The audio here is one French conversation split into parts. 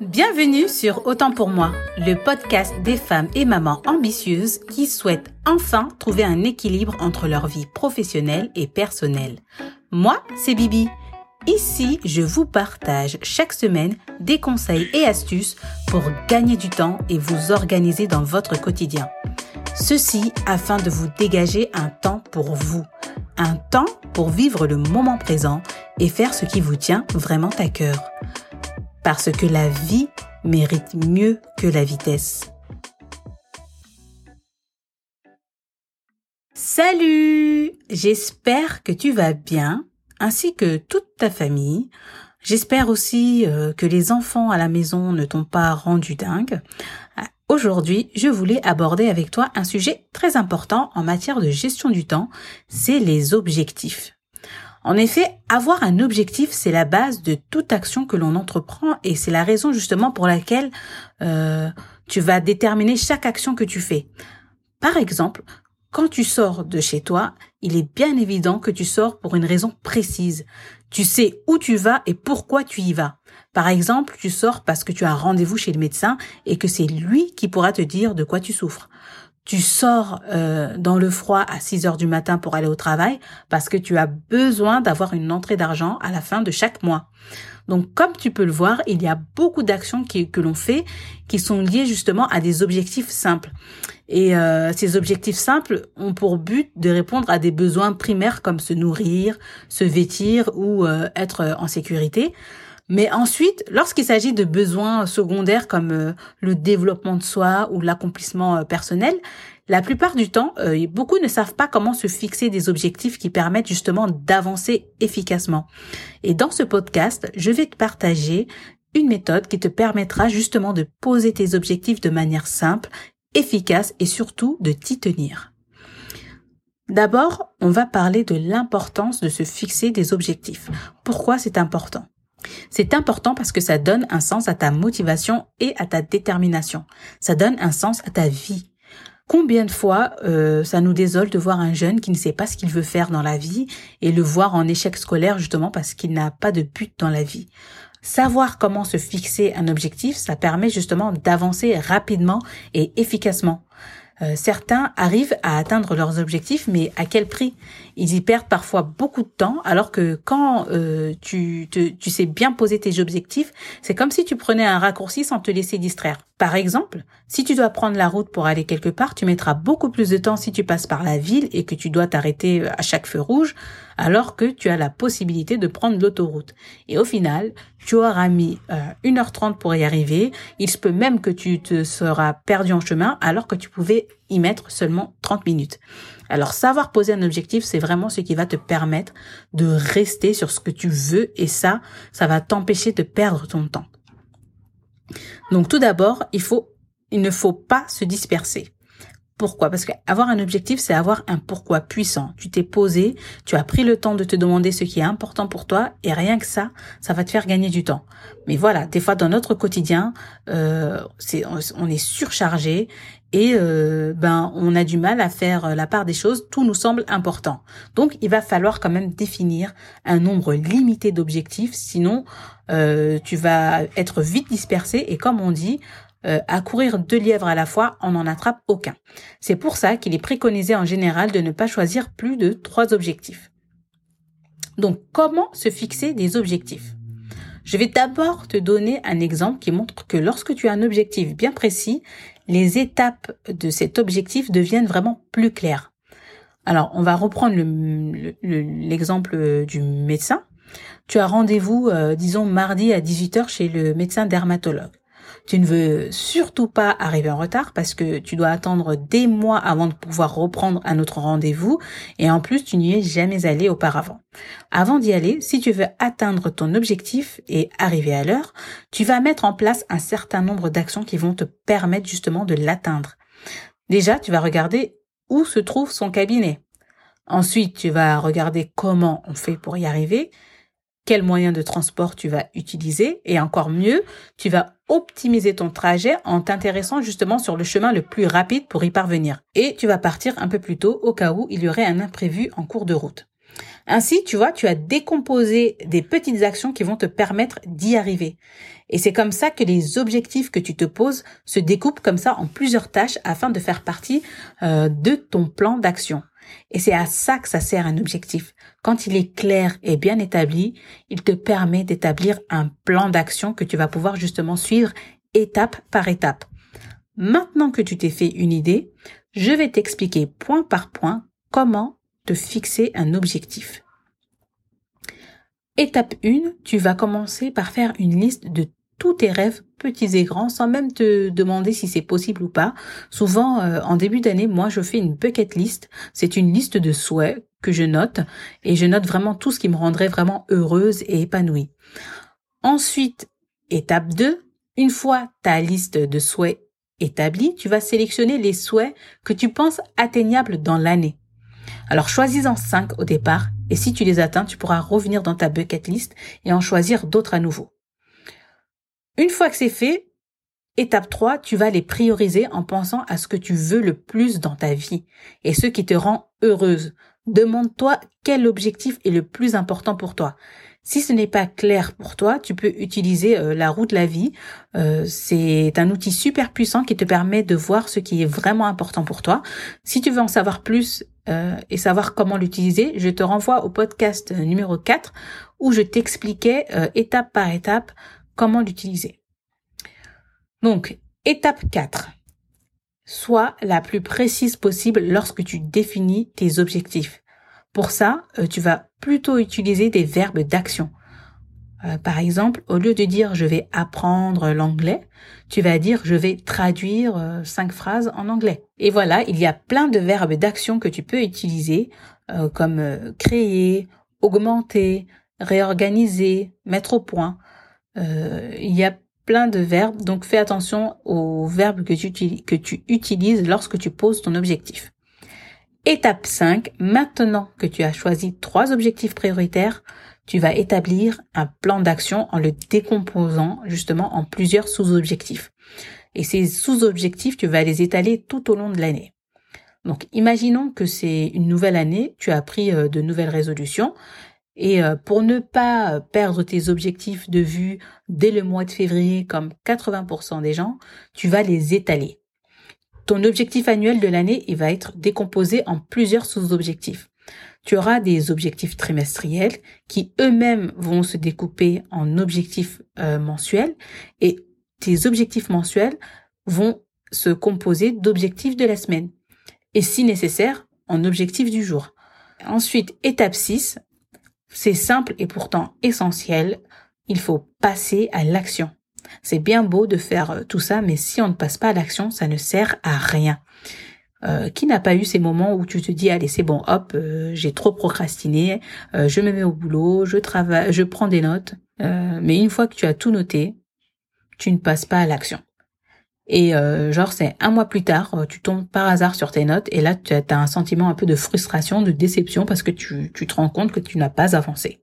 Bienvenue sur Autant pour moi, le podcast des femmes et mamans ambitieuses qui souhaitent enfin trouver un équilibre entre leur vie professionnelle et personnelle. Moi, c'est Bibi. Ici, je vous partage chaque semaine des conseils et astuces pour gagner du temps et vous organiser dans votre quotidien. Ceci afin de vous dégager un temps pour vous, un temps pour vivre le moment présent et faire ce qui vous tient vraiment à cœur parce que la vie mérite mieux que la vitesse. Salut J'espère que tu vas bien, ainsi que toute ta famille. J'espère aussi euh, que les enfants à la maison ne t'ont pas rendu dingue. Aujourd'hui, je voulais aborder avec toi un sujet très important en matière de gestion du temps, c'est les objectifs. En effet, avoir un objectif, c'est la base de toute action que l'on entreprend et c'est la raison justement pour laquelle euh, tu vas déterminer chaque action que tu fais. Par exemple, quand tu sors de chez toi, il est bien évident que tu sors pour une raison précise. Tu sais où tu vas et pourquoi tu y vas. Par exemple, tu sors parce que tu as rendez-vous chez le médecin et que c'est lui qui pourra te dire de quoi tu souffres tu sors euh, dans le froid à 6 heures du matin pour aller au travail parce que tu as besoin d'avoir une entrée d'argent à la fin de chaque mois. Donc, comme tu peux le voir, il y a beaucoup d'actions que l'on fait qui sont liées justement à des objectifs simples. Et euh, ces objectifs simples ont pour but de répondre à des besoins primaires comme se nourrir, se vêtir ou euh, être en sécurité. Mais ensuite, lorsqu'il s'agit de besoins secondaires comme euh, le développement de soi ou l'accomplissement euh, personnel, la plupart du temps, euh, beaucoup ne savent pas comment se fixer des objectifs qui permettent justement d'avancer efficacement. Et dans ce podcast, je vais te partager une méthode qui te permettra justement de poser tes objectifs de manière simple, efficace et surtout de t'y tenir. D'abord, on va parler de l'importance de se fixer des objectifs. Pourquoi c'est important? C'est important parce que ça donne un sens à ta motivation et à ta détermination. Ça donne un sens à ta vie. Combien de fois euh, ça nous désole de voir un jeune qui ne sait pas ce qu'il veut faire dans la vie et le voir en échec scolaire justement parce qu'il n'a pas de but dans la vie. Savoir comment se fixer un objectif, ça permet justement d'avancer rapidement et efficacement. Euh, certains arrivent à atteindre leurs objectifs, mais à quel prix? Ils y perdent parfois beaucoup de temps, alors que quand euh, tu, sais bien poser tes objectifs, c'est comme si tu prenais un raccourci sans te laisser distraire. Par exemple, si tu dois prendre la route pour aller quelque part, tu mettras beaucoup plus de temps si tu passes par la ville et que tu dois t'arrêter euh, à chaque feu rouge, alors que tu as la possibilité de prendre l'autoroute. Et au final, tu auras mis 1h30 pour y arriver. Il se peut même que tu te seras perdu en chemin alors que tu pouvais y mettre seulement 30 minutes. Alors savoir poser un objectif, c'est vraiment ce qui va te permettre de rester sur ce que tu veux et ça, ça va t'empêcher de perdre ton temps. Donc tout d'abord, il faut il ne faut pas se disperser. Pourquoi? Parce qu'avoir un objectif, c'est avoir un pourquoi puissant. Tu t'es posé, tu as pris le temps de te demander ce qui est important pour toi, et rien que ça, ça va te faire gagner du temps. Mais voilà, des fois dans notre quotidien, euh, on est surchargé et euh, ben on a du mal à faire la part des choses. Tout nous semble important. Donc il va falloir quand même définir un nombre limité d'objectifs, sinon euh, tu vas être vite dispersé. Et comme on dit, euh, à courir deux lièvres à la fois, on n'en attrape aucun. C'est pour ça qu'il est préconisé en général de ne pas choisir plus de trois objectifs. Donc, comment se fixer des objectifs? Je vais d'abord te donner un exemple qui montre que lorsque tu as un objectif bien précis, les étapes de cet objectif deviennent vraiment plus claires. Alors, on va reprendre l'exemple du médecin. Tu as rendez-vous, euh, disons, mardi à 18h chez le médecin dermatologue. Tu ne veux surtout pas arriver en retard parce que tu dois attendre des mois avant de pouvoir reprendre un autre rendez-vous et en plus tu n'y es jamais allé auparavant. Avant d'y aller, si tu veux atteindre ton objectif et arriver à l'heure, tu vas mettre en place un certain nombre d'actions qui vont te permettre justement de l'atteindre. Déjà, tu vas regarder où se trouve son cabinet. Ensuite, tu vas regarder comment on fait pour y arriver quel moyen de transport tu vas utiliser et encore mieux, tu vas optimiser ton trajet en t'intéressant justement sur le chemin le plus rapide pour y parvenir. Et tu vas partir un peu plus tôt au cas où il y aurait un imprévu en cours de route. Ainsi, tu vois, tu as décomposé des petites actions qui vont te permettre d'y arriver. Et c'est comme ça que les objectifs que tu te poses se découpent comme ça en plusieurs tâches afin de faire partie euh, de ton plan d'action. Et c'est à ça que ça sert un objectif. Quand il est clair et bien établi, il te permet d'établir un plan d'action que tu vas pouvoir justement suivre étape par étape. Maintenant que tu t'es fait une idée, je vais t'expliquer point par point comment te fixer un objectif. Étape 1, tu vas commencer par faire une liste de tous tes rêves, petits et grands, sans même te demander si c'est possible ou pas. Souvent, euh, en début d'année, moi, je fais une bucket list. C'est une liste de souhaits que je note et je note vraiment tout ce qui me rendrait vraiment heureuse et épanouie. Ensuite, étape 2, une fois ta liste de souhaits établie, tu vas sélectionner les souhaits que tu penses atteignables dans l'année. Alors choisis-en 5 au départ et si tu les atteins, tu pourras revenir dans ta bucket list et en choisir d'autres à nouveau. Une fois que c'est fait, étape 3, tu vas les prioriser en pensant à ce que tu veux le plus dans ta vie et ce qui te rend heureuse. Demande-toi quel objectif est le plus important pour toi. Si ce n'est pas clair pour toi, tu peux utiliser euh, la roue de la vie. Euh, c'est un outil super puissant qui te permet de voir ce qui est vraiment important pour toi. Si tu veux en savoir plus euh, et savoir comment l'utiliser, je te renvoie au podcast numéro 4 où je t'expliquais étape par étape comment l'utiliser. Donc, étape 4. Sois la plus précise possible lorsque tu définis tes objectifs. Pour ça, euh, tu vas plutôt utiliser des verbes d'action. Euh, par exemple, au lieu de dire je vais apprendre l'anglais, tu vas dire je vais traduire euh, cinq phrases en anglais. Et voilà, il y a plein de verbes d'action que tu peux utiliser comme créer, augmenter, réorganiser, mettre au point. Euh, il y a plein de verbes, donc fais attention aux verbes que tu, que tu utilises lorsque tu poses ton objectif. Étape 5, maintenant que tu as choisi trois objectifs prioritaires, tu vas établir un plan d'action en le décomposant justement en plusieurs sous-objectifs. Et ces sous-objectifs, tu vas les étaler tout au long de l'année. Donc imaginons que c'est une nouvelle année, tu as pris euh, de nouvelles résolutions et euh, pour ne pas perdre tes objectifs de vue dès le mois de février comme 80% des gens, tu vas les étaler. Ton objectif annuel de l'année, il va être décomposé en plusieurs sous-objectifs. Tu auras des objectifs trimestriels qui eux-mêmes vont se découper en objectifs euh, mensuels et tes objectifs mensuels vont se composer d'objectifs de la semaine et si nécessaire en objectifs du jour. Ensuite, étape 6, c'est simple et pourtant essentiel. Il faut passer à l'action. C'est bien beau de faire euh, tout ça, mais si on ne passe pas à l'action, ça ne sert à rien. Euh, qui n'a pas eu ces moments où tu te dis allez c'est bon hop euh, j'ai trop procrastiné je me mets au boulot je travaille je prends des notes mais une fois que tu as tout noté tu ne passes pas à l'action et euh, genre, c'est un mois plus tard, euh, tu tombes par hasard sur tes notes et là, tu as un sentiment un peu de frustration, de déception parce que tu, tu te rends compte que tu n'as pas avancé.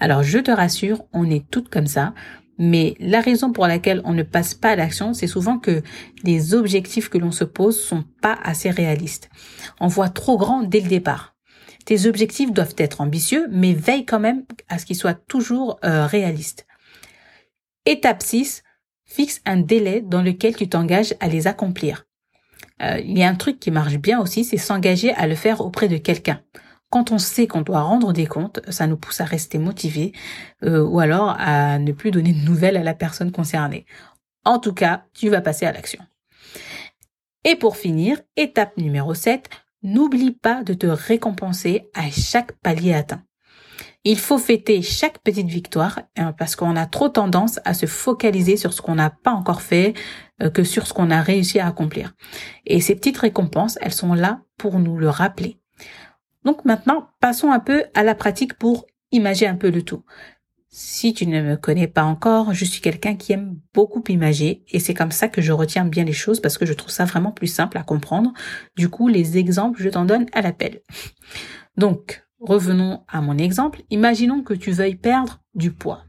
Alors, je te rassure, on est toutes comme ça. Mais la raison pour laquelle on ne passe pas à l'action, c'est souvent que les objectifs que l'on se pose sont pas assez réalistes. On voit trop grand dès le départ. Tes objectifs doivent être ambitieux, mais veille quand même à ce qu'ils soient toujours euh, réalistes. Étape 6, fixe un délai dans lequel tu t'engages à les accomplir. Euh, il y a un truc qui marche bien aussi, c'est s'engager à le faire auprès de quelqu'un. Quand on sait qu'on doit rendre des comptes, ça nous pousse à rester motivé euh, ou alors à ne plus donner de nouvelles à la personne concernée. En tout cas, tu vas passer à l'action. Et pour finir, étape numéro 7, n'oublie pas de te récompenser à chaque palier atteint. Il faut fêter chaque petite victoire hein, parce qu'on a trop tendance à se focaliser sur ce qu'on n'a pas encore fait euh, que sur ce qu'on a réussi à accomplir. Et ces petites récompenses, elles sont là pour nous le rappeler. Donc maintenant, passons un peu à la pratique pour imager un peu le tout. Si tu ne me connais pas encore, je suis quelqu'un qui aime beaucoup imager et c'est comme ça que je retiens bien les choses parce que je trouve ça vraiment plus simple à comprendre. Du coup, les exemples, je t'en donne à l'appel. Donc, Revenons à mon exemple. Imaginons que tu veuilles perdre du poids.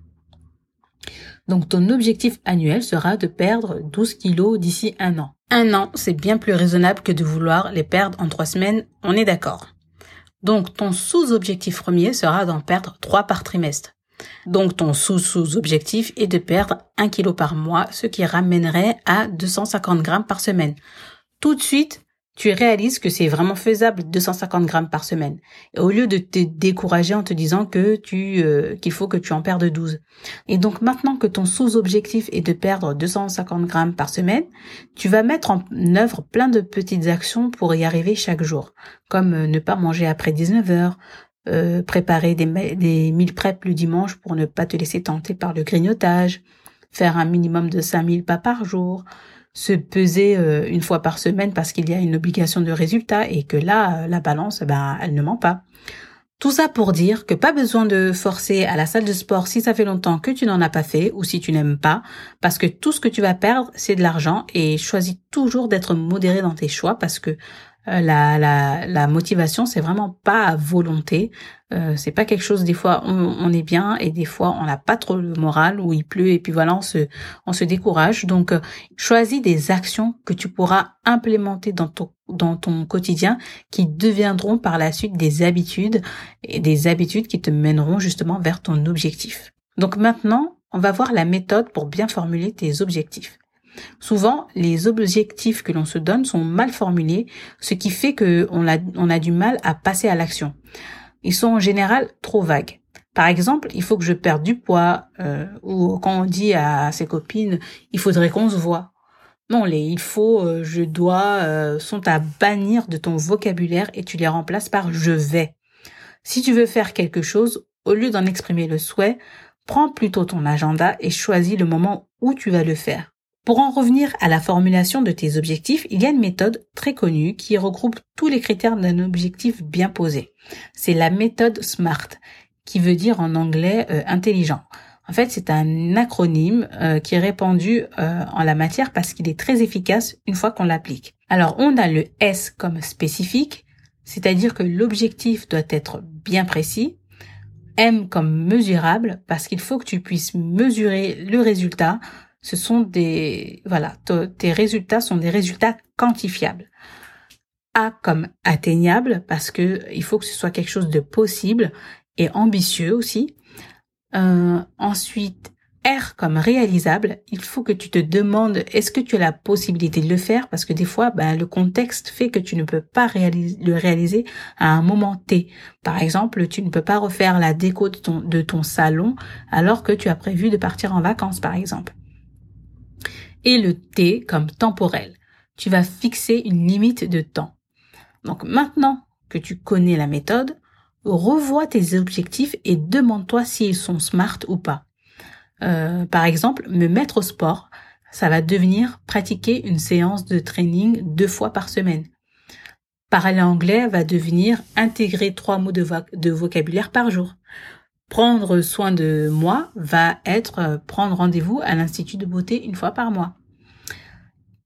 Donc ton objectif annuel sera de perdre 12 kilos d'ici un an. Un an, c'est bien plus raisonnable que de vouloir les perdre en trois semaines, on est d'accord. Donc ton sous-objectif premier sera d'en perdre 3 par trimestre. Donc ton sous-sous-objectif est de perdre 1 kg par mois, ce qui ramènerait à 250 grammes par semaine. Tout de suite, tu réalises que c'est vraiment faisable 250 grammes par semaine. Au lieu de te décourager en te disant que tu euh, qu'il faut que tu en perdes 12. Et donc maintenant que ton sous-objectif est de perdre 250 grammes par semaine, tu vas mettre en œuvre plein de petites actions pour y arriver chaque jour, comme euh, ne pas manger après 19 heures, euh, préparer des, des meal prep le dimanche pour ne pas te laisser tenter par le grignotage, faire un minimum de 5000 pas par jour, se peser euh, une fois par semaine parce qu'il y a une obligation de résultat et que là, euh, la balance, ben, elle ne ment pas. Tout ça pour dire que pas besoin de forcer à la salle de sport si ça fait longtemps que tu n'en as pas fait ou si tu n'aimes pas, parce que tout ce que tu vas perdre, c'est de l'argent et choisis toujours d'être modéré dans tes choix parce que la, la, la motivation, c'est vraiment pas à volonté. Euh, c'est pas quelque chose. Des fois, on, est bien et des fois, on n'a pas trop le moral ou il pleut et puis voilà, on se, on se décourage. Donc, euh, choisis des actions que tu pourras implémenter dans ton dans ton quotidien qui deviendront par la suite des habitudes et des habitudes qui te mèneront justement vers ton objectif. Donc maintenant, on va voir la méthode pour bien formuler tes objectifs. Souvent, les objectifs que l'on se donne sont mal formulés, ce qui fait qu'on a, a du mal à passer à l'action. Ils sont en général trop vagues. Par exemple, il faut que je perde du poids, euh, ou quand on dit à ses copines, il faudrait qu'on se voit. Non, les il faut, euh, je dois euh, sont à bannir de ton vocabulaire et tu les remplaces par je vais. Si tu veux faire quelque chose, au lieu d'en exprimer le souhait, prends plutôt ton agenda et choisis le moment où tu vas le faire. Pour en revenir à la formulation de tes objectifs, il y a une méthode très connue qui regroupe tous les critères d'un objectif bien posé. C'est la méthode SMART, qui veut dire en anglais euh, intelligent. En fait, c'est un acronyme euh, qui est répandu euh, en la matière parce qu'il est très efficace une fois qu'on l'applique. Alors, on a le S comme spécifique, c'est-à-dire que l'objectif doit être bien précis. M comme mesurable parce qu'il faut que tu puisses mesurer le résultat ce sont des, voilà, tes résultats sont des résultats quantifiables. A comme atteignable parce que il faut que ce soit quelque chose de possible et ambitieux aussi. Euh, ensuite, R comme réalisable, il faut que tu te demandes est-ce que tu as la possibilité de le faire? Parce que des fois ben, le contexte fait que tu ne peux pas le réaliser à un moment T. Par exemple, tu ne peux pas refaire la déco de ton, de ton salon alors que tu as prévu de partir en vacances par exemple et le T comme temporel. Tu vas fixer une limite de temps. Donc maintenant que tu connais la méthode, revois tes objectifs et demande-toi s'ils sont smart ou pas. Euh, par exemple, me mettre au sport, ça va devenir pratiquer une séance de training deux fois par semaine. Parler anglais va devenir intégrer trois mots de, vocabulaire par jour. Prendre soin de moi va être euh, prendre rendez-vous à l'Institut de beauté une fois par mois.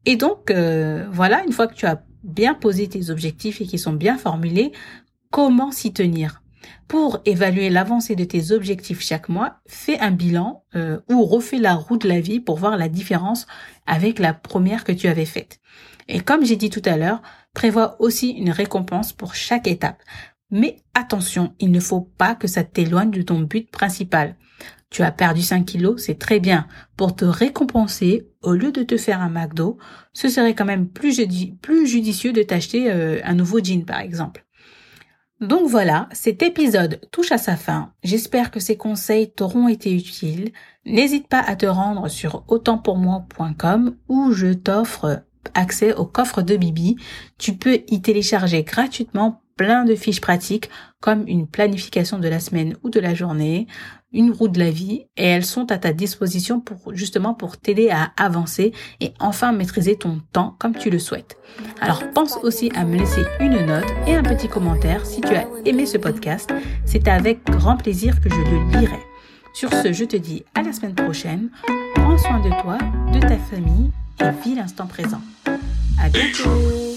Et donc, euh, voilà, une fois que tu as bien posé tes objectifs et qu'ils sont bien formulés, comment s'y tenir? Pour évaluer l'avancée de tes objectifs chaque mois, fais un bilan euh, ou refais la roue de la vie pour voir la différence avec la première que tu avais faite. Et comme j'ai dit tout à l'heure, prévois aussi une récompense pour chaque étape. Mais attention, il ne faut pas que ça t'éloigne de ton but principal. Tu as perdu 5 kilos, c'est très bien. Pour te récompenser, au lieu de te faire un McDo, ce serait quand même plus, judicieux de t'acheter euh, un nouveau jean, par exemple. Donc voilà, cet épisode touche à sa fin. J'espère que ces conseils t'auront été utiles. N'hésite pas à te rendre sur autantpourmoi.com où je t'offre accès au coffre de Bibi. Tu peux y télécharger gratuitement plein de fiches pratiques comme une planification de la semaine ou de la journée, une roue de la vie et elles sont à ta disposition pour justement pour t'aider à avancer et enfin maîtriser ton temps comme tu le souhaites. Alors pense aussi à me laisser une note et un petit commentaire si tu as aimé ce podcast. C'est avec grand plaisir que je le lirai. Sur ce, je te dis à la semaine prochaine. Prends soin de toi, de ta famille et vis l'instant présent. À bientôt!